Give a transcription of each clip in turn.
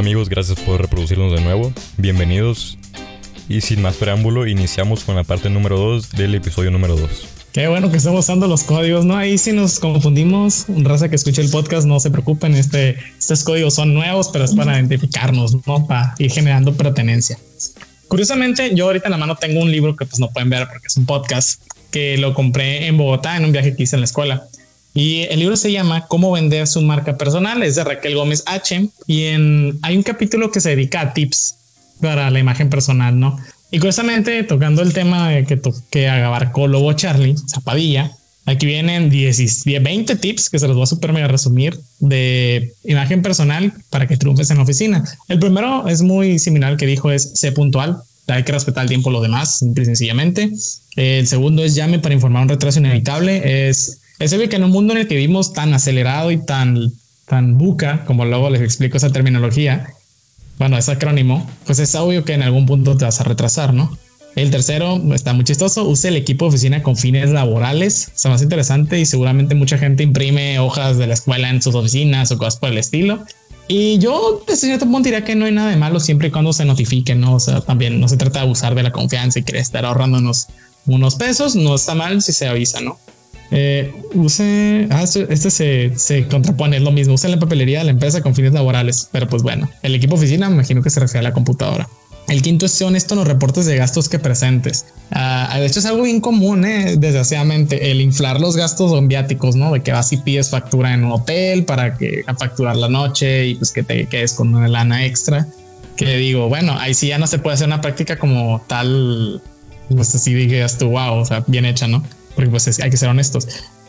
Hola amigos, gracias por reproducirnos de nuevo. Bienvenidos. Y sin más preámbulo, iniciamos con la parte número 2 del episodio número 2. Qué bueno que estamos usando los códigos, ¿no? Ahí si nos confundimos, raza que escuche el podcast, no se preocupen, este, estos códigos son nuevos, pero es para identificarnos, ¿no? Para ir generando pertenencia. Curiosamente, yo ahorita en la mano tengo un libro que pues no pueden ver porque es un podcast, que lo compré en Bogotá en un viaje que hice en la escuela. Y el libro se llama Cómo vender su marca personal, es de Raquel Gómez H. Y en, hay un capítulo que se dedica a tips para la imagen personal, ¿no? Y curiosamente, tocando el tema de que, que abarcó Lobo Charlie, Zapadilla, aquí vienen 10, 20 tips que se los voy a super mega resumir de imagen personal para que triunfes en la oficina. El primero es muy similar al que dijo, es sé puntual, hay que respetar el tiempo lo demás, simple y sencillamente. El segundo es llame para informar un retraso inevitable, es es obvio que en un mundo en el que vivimos tan acelerado y tan, tan buca, como luego les explico esa terminología, bueno, ese acrónimo, pues es obvio que en algún punto te vas a retrasar, ¿no? El tercero está muy chistoso. Use el equipo de oficina con fines laborales. Está más interesante y seguramente mucha gente imprime hojas de la escuela en sus oficinas o cosas por el estilo. Y yo desde cierto punto diría que no hay nada de malo siempre y cuando se notifique, ¿no? O sea, también no se trata de abusar de la confianza y querer estar ahorrándonos unos pesos. No está mal si se avisa, ¿no? Eh, use, ah, este, este se, se, contrapone, es lo mismo, use la papelería de la empresa con fines laborales, pero pues bueno, el equipo oficina me imagino que se refiere a la computadora. El quinto es ser honesto en los reportes de gastos que presentes. Ah, de hecho, es algo bien común, eh, desgraciadamente, el inflar los gastos viáticos, ¿no? De que vas y pides factura en un hotel para que a facturar la noche y pues que te quedes con una lana extra. Que digo, bueno, ahí sí ya no se puede hacer una práctica como tal, pues así digas tú, wow, o sea, bien hecha, ¿no? Porque pues hay que ser honestos.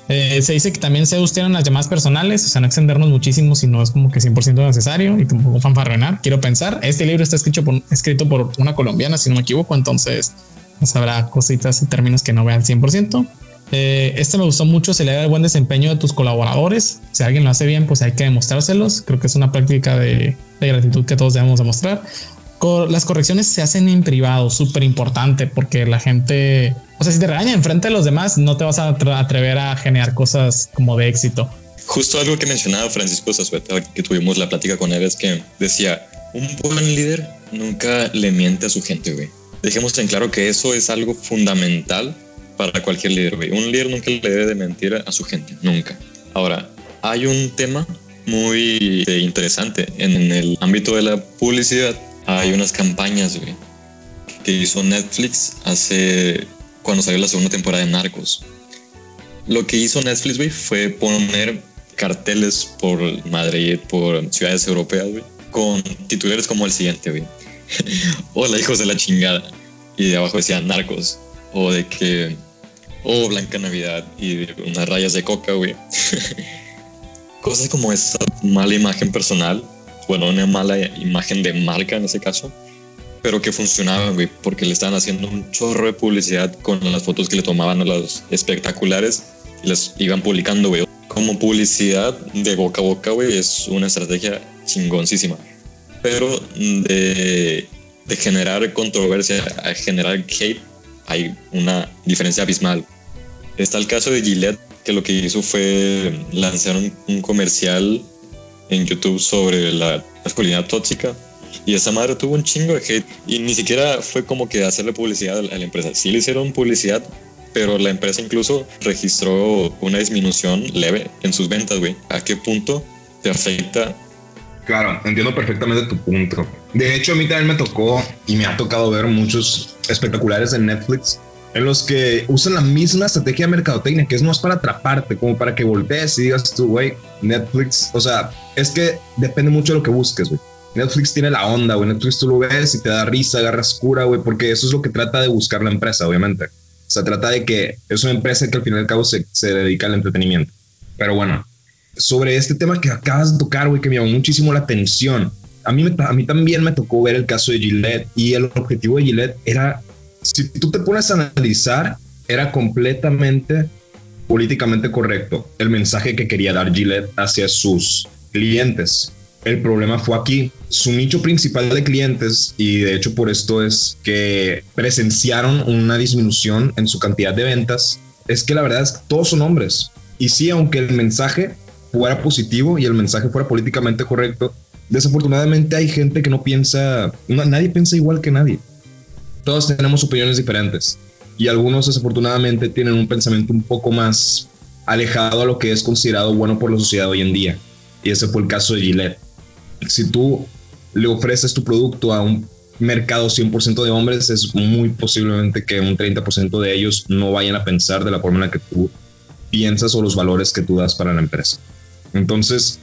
Eh, se dice que también se usan las llamadas personales, o sea, no extendernos muchísimo si no es como que 100% necesario y como fanfarronar. Quiero pensar, este libro está escrito por, escrito por una colombiana, si no me equivoco, entonces pues, habrá cositas y términos que no vean 100%. Eh, este me gustó mucho, se le da el buen desempeño de tus colaboradores. Si alguien lo hace bien, pues hay que demostrárselos. Creo que es una práctica de, de gratitud que todos debemos demostrar. las correcciones se hacen en privado, súper importante, porque la gente o sea, si te regañan enfrente de los demás, no te vas a atrever a generar cosas como de éxito. Justo algo que mencionaba Francisco Zazueta, que tuvimos la plática con él, es que decía, un buen líder nunca le miente a su gente, güey. Dejemos en claro que eso es algo fundamental para cualquier líder, güey. Un líder nunca le debe de mentir a su gente, nunca. Ahora, hay un tema muy interesante en el ámbito de la publicidad. Hay unas campañas, güey, que hizo Netflix hace cuando salió la segunda temporada de Narcos. Lo que hizo Netflix, güey, fue poner carteles por Madrid, por ciudades europeas, güey, con titulares como el siguiente, güey. Hola, hijos de la chingada. Y de abajo decía Narcos. O de que, oh, Blanca Navidad. Y unas rayas de coca, güey. Cosas como esa mala imagen personal. Bueno, una mala imagen de marca en ese caso pero que funcionaban, güey, porque le estaban haciendo un chorro de publicidad con las fotos que le tomaban a los espectaculares y las iban publicando, güey. Como publicidad de boca a boca, güey, es una estrategia chingoncísima. Pero de, de generar controversia a generar hate hay una diferencia abismal. Está el caso de Gillette, que lo que hizo fue lanzar un, un comercial en YouTube sobre la masculinidad tóxica y esa madre tuvo un chingo de hate. Y ni siquiera fue como que hacerle publicidad a la empresa. Sí le hicieron publicidad, pero la empresa incluso registró una disminución leve en sus ventas, güey. ¿A qué punto te afecta? Claro, entiendo perfectamente tu punto. De hecho, a mí también me tocó y me ha tocado ver muchos espectaculares en Netflix en los que usan la misma estrategia de mercadotecnia, que es más para atraparte, como para que voltees y digas tú, güey, Netflix, o sea, es que depende mucho de lo que busques, güey. Netflix tiene la onda, güey. Netflix tú lo ves y te da risa, agarras cura, güey, porque eso es lo que trata de buscar la empresa, obviamente. O sea, trata de que es una empresa que al final y al cabo se, se dedica al entretenimiento. Pero bueno, sobre este tema que acabas de tocar, güey, que me llamó muchísimo la atención. A mí, a mí también me tocó ver el caso de Gillette y el objetivo de Gillette era, si tú te pones a analizar, era completamente políticamente correcto el mensaje que quería dar Gillette hacia sus clientes. El problema fue aquí. Su nicho principal de clientes, y de hecho por esto es que presenciaron una disminución en su cantidad de ventas, es que la verdad es que todos son hombres. Y sí, aunque el mensaje fuera positivo y el mensaje fuera políticamente correcto, desafortunadamente hay gente que no piensa, nadie piensa igual que nadie. Todos tenemos opiniones diferentes y algunos desafortunadamente tienen un pensamiento un poco más alejado a lo que es considerado bueno por la sociedad hoy en día. Y ese fue el caso de Gillette. Si tú le ofreces tu producto a un mercado 100% de hombres, es muy posiblemente que un 30% de ellos no vayan a pensar de la forma en la que tú piensas o los valores que tú das para la empresa. Entonces,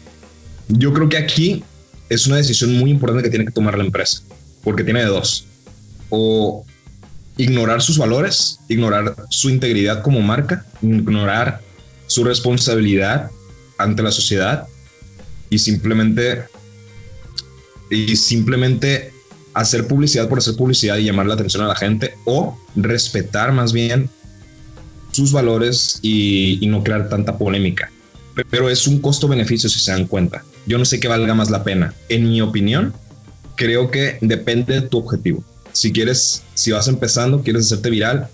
yo creo que aquí es una decisión muy importante que tiene que tomar la empresa, porque tiene de dos. O ignorar sus valores, ignorar su integridad como marca, ignorar su responsabilidad ante la sociedad y simplemente y simplemente hacer publicidad por hacer publicidad y llamar la atención a la gente o respetar más bien sus valores y, no crear tanta polémica. Pero es un costo-beneficio si se dan cuenta. Yo no sé qué valga más la pena. En mi opinión, creo que depende de tu objetivo. Si quieres, si vas empezando, quieres hacerte viral,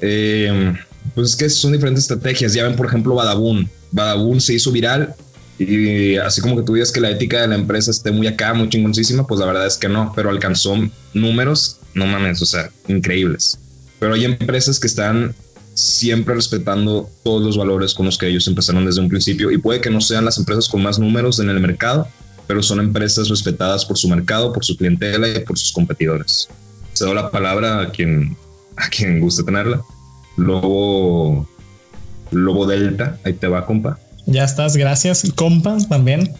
eh, pues es que son diferentes estrategias. Ya ven, por ejemplo, Badabun. Badabun se hizo viral y así como que tú digas que la ética de la empresa esté muy acá, muy chingoncísima, pues la verdad es que no, pero alcanzó números, no mames, o sea, increíbles. Pero hay empresas que están siempre respetando todos los valores con los que ellos empezaron desde un principio y puede que no sean las empresas con más números en el mercado, pero son empresas respetadas por su mercado, por su clientela y por sus competidores. Se da la palabra a quien, a quien guste tenerla. Lobo, Lobo Delta, ahí te va, compa. Ya estás, gracias, compas, también.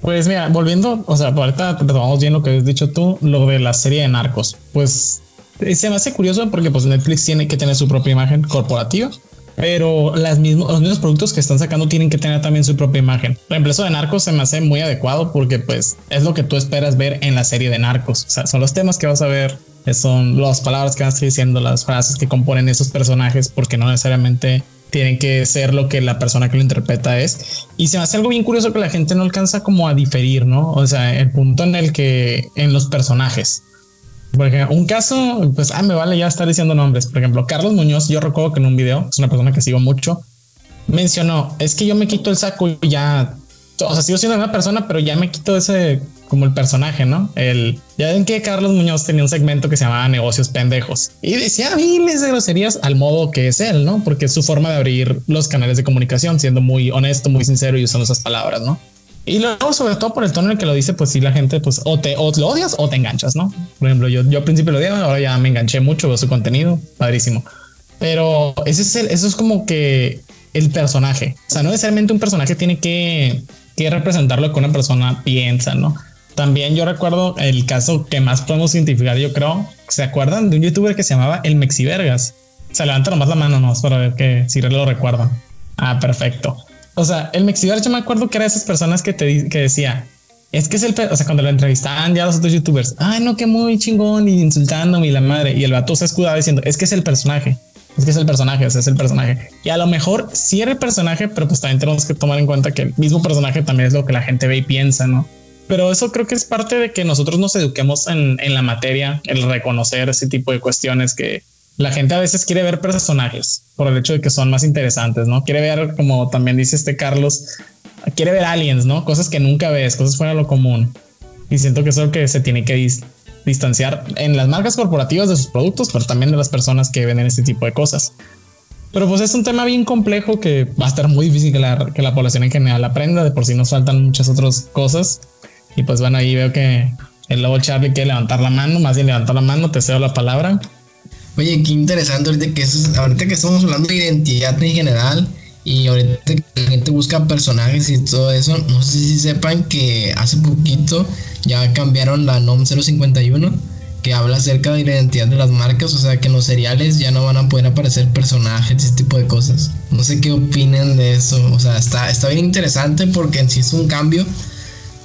Pues mira, volviendo, o sea, ahorita retomamos bien lo que has dicho tú, lo de la serie de narcos. Pues eh, se me hace curioso porque pues Netflix tiene que tener su propia imagen corporativa, pero las mismos, los mismos productos que están sacando tienen que tener también su propia imagen. Reemplazo de narcos se me hace muy adecuado porque pues es lo que tú esperas ver en la serie de narcos. O sea, son los temas que vas a ver, son las palabras que van a estar diciendo, las frases que componen esos personajes, porque no necesariamente tienen que ser lo que la persona que lo interpreta es. Y se me hace algo bien curioso que la gente no alcanza como a diferir, ¿no? O sea, el punto en el que en los personajes. Por ejemplo, un caso, pues, ah, me vale ya estar diciendo nombres. Por ejemplo, Carlos Muñoz, yo recuerdo que en un video, es una persona que sigo mucho, mencionó, es que yo me quito el saco y ya, o sea, sigo siendo una persona, pero ya me quito ese como el personaje, ¿no? El ya ven que Carlos Muñoz tenía un segmento que se llamaba Negocios Pendejos y decía miles de groserías al modo que es él, ¿no? Porque es su forma de abrir los canales de comunicación, siendo muy honesto, muy sincero y usando esas palabras, ¿no? Y luego, sobre todo por el tono en el que lo dice, pues sí, la gente, pues o te o lo odias o te enganchas, ¿no? Por ejemplo, yo, yo al principio lo odiaba, ahora ya me enganché mucho, veo su contenido, padrísimo. Pero ese es el, eso es como que el personaje. O sea, no necesariamente un personaje tiene que, que representar lo que una persona piensa, ¿no? También yo recuerdo el caso que más podemos identificar, yo creo. ¿Se acuerdan de un youtuber que se llamaba El Mexivergas? Se levanta nomás la mano, nomás para ver que si lo recuerdan. Ah, perfecto. O sea, el Mexivergas yo me acuerdo que era esas personas que te que decía, es que es el, o sea, cuando lo entrevistaban ya los otros youtubers, ay, no, que muy chingón y insultándome y la madre. Y el vato se escudaba diciendo, es que es el personaje, es que es el personaje, o sea, es el personaje. Y a lo mejor sí era el personaje, pero pues también tenemos que tomar en cuenta que el mismo personaje también es lo que la gente ve y piensa, ¿no? Pero eso creo que es parte de que nosotros nos eduquemos en, en la materia, el reconocer ese tipo de cuestiones que la gente a veces quiere ver personajes por el hecho de que son más interesantes, ¿no? Quiere ver, como también dice este Carlos, quiere ver aliens, ¿no? Cosas que nunca ves, cosas fuera de lo común. Y siento que eso es lo que se tiene que distanciar en las marcas corporativas de sus productos, pero también de las personas que venden este tipo de cosas. Pero pues es un tema bien complejo que va a estar muy difícil que la, que la población en general aprenda. De por sí nos faltan muchas otras cosas. Y pues bueno, ahí veo que el lobo Charlie quiere levantar la mano, más bien levantar la mano, te cedo la palabra. Oye, qué interesante ahorita que, ahorita que estamos hablando de identidad en general y ahorita que la gente busca personajes y todo eso, no sé si sepan que hace poquito ya cambiaron la NOM 051 que habla acerca de la identidad de las marcas, o sea que en los seriales ya no van a poder aparecer personajes, ese tipo de cosas. No sé qué opinen de eso, o sea, está, está bien interesante porque en sí es un cambio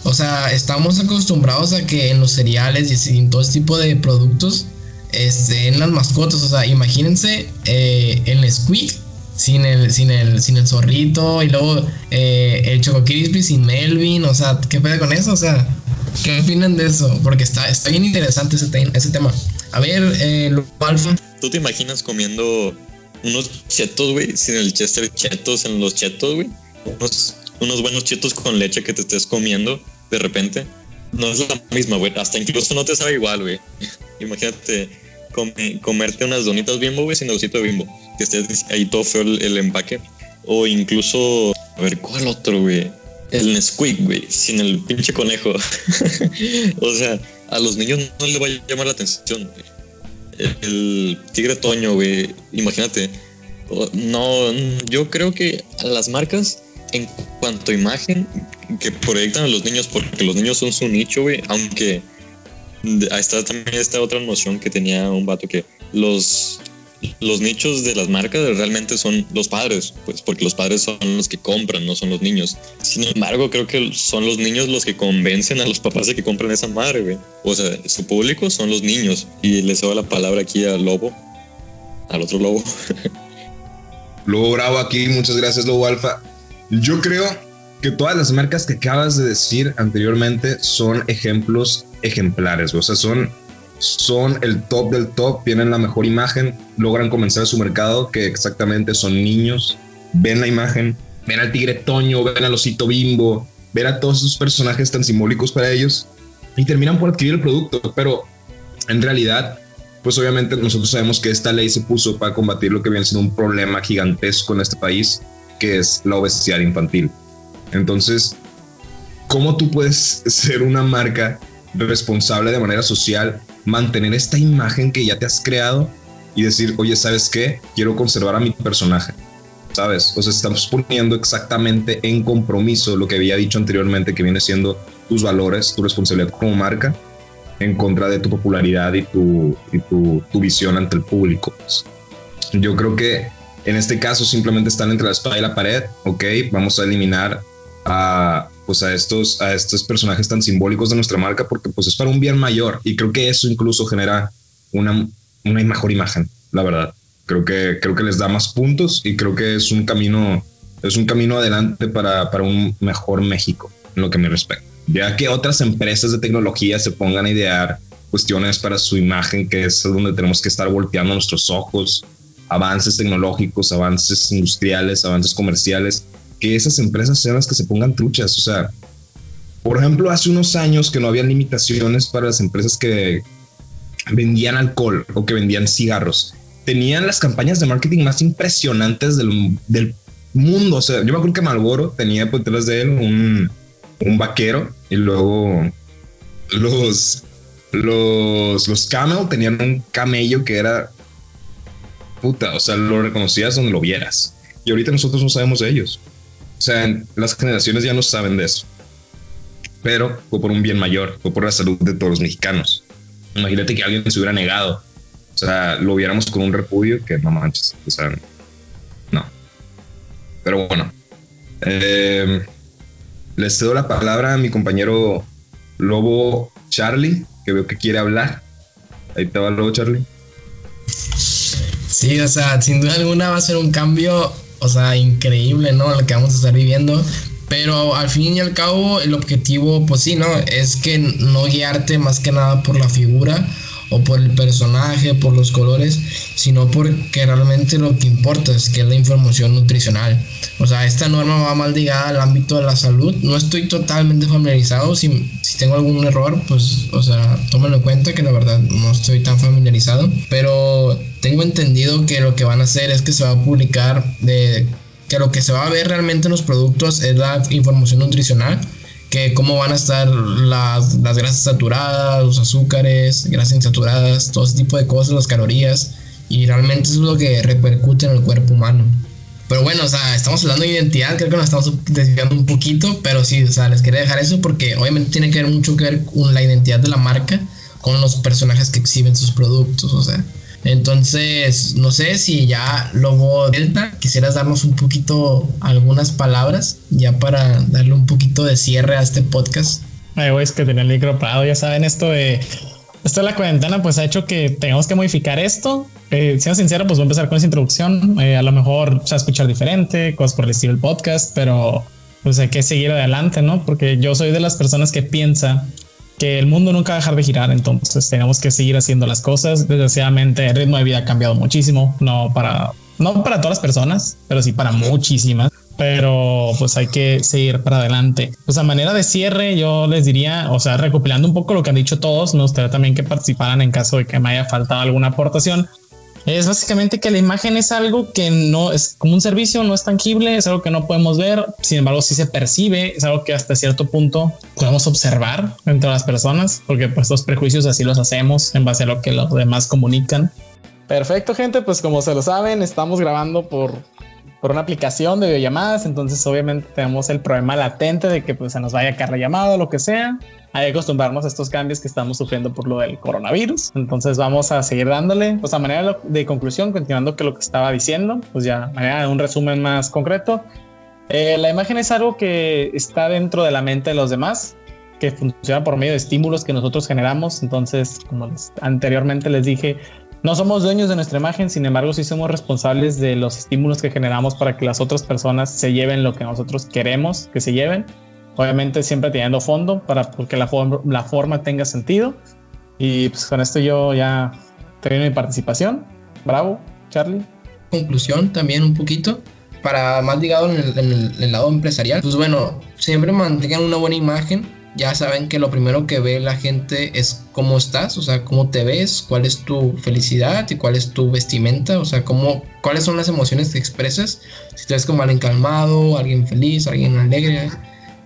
o sea, estamos acostumbrados a que en los cereales y en todo este tipo de productos estén las mascotas. O sea, imagínense eh, el Squeak sin el, sin el, sin el zorrito y luego eh, el Choco Crispy sin Melvin. O sea, ¿qué puede con eso? O sea, ¿qué opinan de eso? Porque está, está bien interesante ese, tema. A ver, eh, Alfa. ¿Tú te imaginas comiendo unos chetos, güey, sin el Chester chetos en los chetos, güey? Unos unos buenos chetos con leche que te estés comiendo de repente no es la misma, güey. Hasta incluso no te sabe igual, güey. Imagínate comerte unas donitas bimbo, güey, sin osito de bimbo. Que esté ahí todo feo el, empaque. O incluso, a ver, ¿cuál otro, güey? El Nesquik, güey, sin el pinche conejo. o sea, a los niños no les va a llamar la atención. El, el tigre toño, güey, imagínate. No, yo creo que las marcas, en cuanto a imagen, que proyectan a los niños, porque los niños son su nicho, aunque ahí está también esta otra noción que tenía un vato que los los nichos de las marcas realmente son los padres, pues porque los padres son los que compran, no son los niños. Sin embargo, creo que son los niños los que convencen a los papás de que compren esa madre. O sea, su público son los niños. Y les doy la palabra aquí al lobo, al otro lobo. Lobo Bravo aquí, muchas gracias, Lobo Alfa. Yo creo que todas las marcas que acabas de decir anteriormente son ejemplos ejemplares, o sea, son, son el top del top, tienen la mejor imagen, logran comenzar su mercado, que exactamente son niños, ven la imagen, ven al tigre Toño, ven al osito bimbo, ven a todos esos personajes tan simbólicos para ellos y terminan por adquirir el producto, pero en realidad pues obviamente nosotros sabemos que esta ley se puso para combatir lo que viene siendo un problema gigantesco en este país, que es la obesidad infantil. Entonces, ¿cómo tú puedes ser una marca responsable de manera social, mantener esta imagen que ya te has creado y decir, oye, ¿sabes qué? Quiero conservar a mi personaje. ¿Sabes? O sea, estamos poniendo exactamente en compromiso lo que había dicho anteriormente, que viene siendo tus valores, tu responsabilidad como marca, en contra de tu popularidad y tu, y tu, tu visión ante el público. Yo creo que en este caso simplemente están entre la espada y la pared, ok, vamos a eliminar a, pues a, estos, a estos personajes tan simbólicos de nuestra marca porque pues es para un bien mayor y creo que eso incluso genera una, una mejor imagen, la verdad. Creo que, creo que les da más puntos y creo que es un camino, es un camino adelante para, para un mejor México en lo que me respecta. Ya que otras empresas de tecnología se pongan a idear cuestiones para su imagen, que es donde tenemos que estar volteando nuestros ojos, avances tecnológicos, avances industriales, avances comerciales, que esas empresas sean las que se pongan truchas. O sea, por ejemplo, hace unos años que no había limitaciones para las empresas que vendían alcohol o que vendían cigarros. Tenían las campañas de marketing más impresionantes del, del mundo. O sea, yo me acuerdo que Malboro tenía por detrás de él un, un vaquero y luego los, los, los Camel tenían un camello que era puta, o sea, lo reconocías donde lo vieras. Y ahorita nosotros no sabemos de ellos. O sea, las generaciones ya no saben de eso. Pero fue por un bien mayor, fue por la salud de todos los mexicanos. Imagínate que alguien se hubiera negado. O sea, lo viéramos con un repudio que no manches. O sea, no. Pero bueno. Eh, les cedo la palabra a mi compañero Lobo Charlie, que veo que quiere hablar. Ahí te va Lobo Charlie. Sí, o sea, sin duda alguna va a ser un cambio o sea, increíble, ¿no? Lo que vamos a estar viviendo. Pero al fin y al cabo, el objetivo, pues sí, ¿no? Es que no guiarte más que nada por la figura o por el personaje, por los colores, sino porque realmente lo que importa es que es la información nutricional. O sea, esta norma va mal ligada al ámbito de la salud. No estoy totalmente familiarizado. Si, si tengo algún error, pues, o sea, tómenlo en cuenta que la verdad no estoy tan familiarizado. Pero tengo entendido que lo que van a hacer es que se va a publicar de que lo que se va a ver realmente en los productos es la información nutricional que cómo van a estar las, las grasas saturadas, los azúcares, grasas insaturadas, todo ese tipo de cosas, las calorías, y realmente eso es lo que repercute en el cuerpo humano. Pero bueno, o sea, estamos hablando de identidad, creo que nos estamos desviando un poquito, pero sí, o sea, les quería dejar eso porque obviamente tiene que ver mucho que ver con la identidad de la marca, con los personajes que exhiben sus productos, o sea. Entonces, no sé si ya Lobo Delta, quisieras darnos un poquito algunas palabras ya para darle un poquito de cierre a este podcast. Ay, güey, es que tenía el micro parado, ya saben, esto de esto de la cuarentena pues ha hecho que tengamos que modificar esto. Eh, siendo sincero, pues voy a empezar con esa introducción. Eh, a lo mejor se va a escuchar diferente, cosas por el estilo del podcast, pero pues hay que seguir adelante, ¿no? Porque yo soy de las personas que piensa que el mundo nunca va a dejar de girar, entonces tenemos que seguir haciendo las cosas. Desgraciadamente el ritmo de vida ha cambiado muchísimo, no para, no para todas las personas, pero sí para muchísimas. pero pues hay que seguir para adelante. Pues a manera de cierre, yo les diría, o sea, recopilando un poco lo que han dicho todos, me gustaría también que participaran en caso de que me haya faltado alguna aportación. Es básicamente que la imagen es algo que no es como un servicio, no es tangible, es algo que no podemos ver, sin embargo sí se percibe, es algo que hasta cierto punto podemos observar entre las personas, porque pues los prejuicios así los hacemos en base a lo que los demás comunican. Perfecto, gente, pues como se lo saben, estamos grabando por por una aplicación de videollamadas, entonces obviamente tenemos el problema latente de que pues se nos vaya a caer la llamada o lo que sea. Hay que acostumbrarnos a estos cambios que estamos sufriendo por lo del coronavirus. Entonces vamos a seguir dándole, pues a manera de conclusión, continuando con lo que estaba diciendo, pues ya manera de un resumen más concreto. Eh, la imagen es algo que está dentro de la mente de los demás, que funciona por medio de estímulos que nosotros generamos. Entonces, como anteriormente les dije, no somos dueños de nuestra imagen, sin embargo, sí somos responsables de los estímulos que generamos para que las otras personas se lleven lo que nosotros queremos que se lleven. Obviamente siempre teniendo fondo para que la, forma tenga sentido. Y pues con esto yo ya termino mi participación. Bravo, Charlie. Conclusión también un poquito para más ligado en el lado empresarial. Pues bueno, siempre mantengan una buena imagen ya saben que lo primero que ve la gente es cómo estás, o sea, cómo te ves, cuál es tu felicidad y cuál es tu vestimenta, o sea, cómo, cuáles son las emociones que expresas. Si te ves como alguien calmado, alguien feliz, alguien alegre,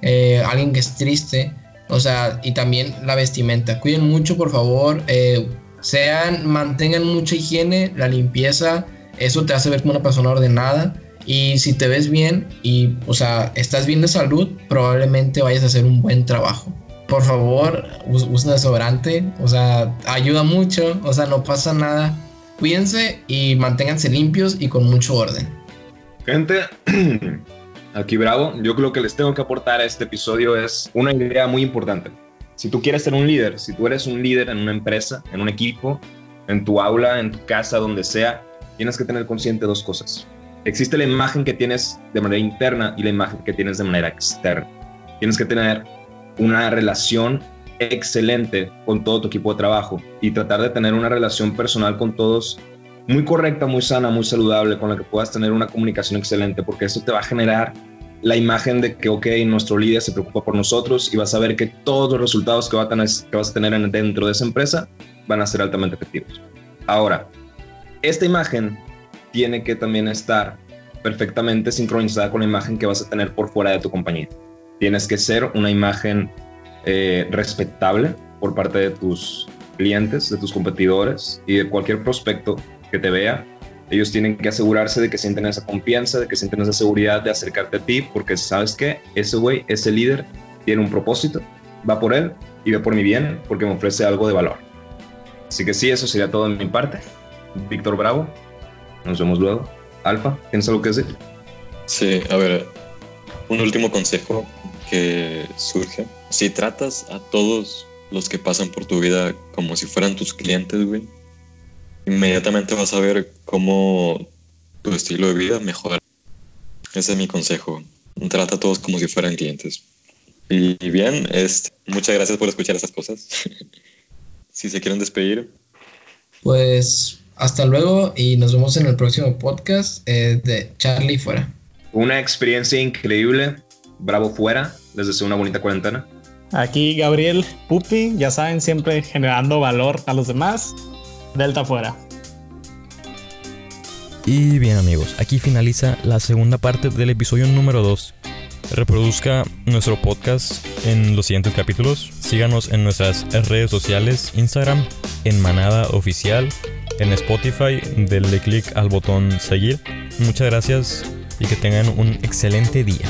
eh, alguien que es triste, o sea, y también la vestimenta. Cuiden mucho, por favor, eh, sean, mantengan mucha higiene, la limpieza, eso te hace ver como una persona ordenada. Y si te ves bien y, o sea, estás bien de salud, probablemente vayas a hacer un buen trabajo. Por favor, usen desodorante, o sea, ayuda mucho, o sea, no pasa nada. Cuídense y manténganse limpios y con mucho orden. Gente, aquí bravo, yo creo que les tengo que aportar a este episodio es una idea muy importante. Si tú quieres ser un líder, si tú eres un líder en una empresa, en un equipo, en tu aula, en tu casa, donde sea, tienes que tener consciente dos cosas. Existe la imagen que tienes de manera interna y la imagen que tienes de manera externa. Tienes que tener una relación excelente con todo tu equipo de trabajo y tratar de tener una relación personal con todos muy correcta, muy sana, muy saludable, con la que puedas tener una comunicación excelente, porque eso te va a generar la imagen de que, ok, nuestro líder se preocupa por nosotros y vas a ver que todos los resultados que, vas a tener dentro de esa empresa van a ser altamente efectivos. Ahora, esta imagen tiene que también estar perfectamente sincronizada con la imagen que vas a tener por fuera de tu compañía. Tienes que ser una imagen eh, respetable por parte de tus clientes, de tus competidores y de cualquier prospecto que te vea. Ellos tienen que asegurarse de que sienten esa confianza, de que sienten esa seguridad de acercarte a ti, porque sabes que ese güey, ese líder, tiene un propósito, va por él y va por mi bien, porque me ofrece algo de valor. Así que sí, eso sería todo de mi parte. Víctor Bravo, nos vemos luego. Alfa, ¿tienes algo que decir? Sí, a ver, un último consejo que surge. Si tratas a todos los que pasan por tu vida como si fueran tus clientes, güey, inmediatamente vas a ver cómo tu estilo de vida mejora. Ese es mi consejo. Trata a todos como si fueran clientes. Y, bien, este, muchas gracias por escuchar esas cosas. si se quieren despedir. Pues hasta luego y nos vemos en el próximo podcast eh, de Charlie Fuera. Una experiencia increíble. Bravo fuera. Les deseo una bonita cuarentena. Aquí Gabriel Pupi, ya saben, siempre generando valor a los demás. Delta fuera. Y bien amigos, aquí finaliza la segunda parte del episodio número 2. Reproduzca nuestro podcast en los siguientes capítulos. Síganos en nuestras redes sociales, Instagram, en Manada Oficial, en Spotify, denle click al botón seguir. Muchas gracias y que tengan un excelente día.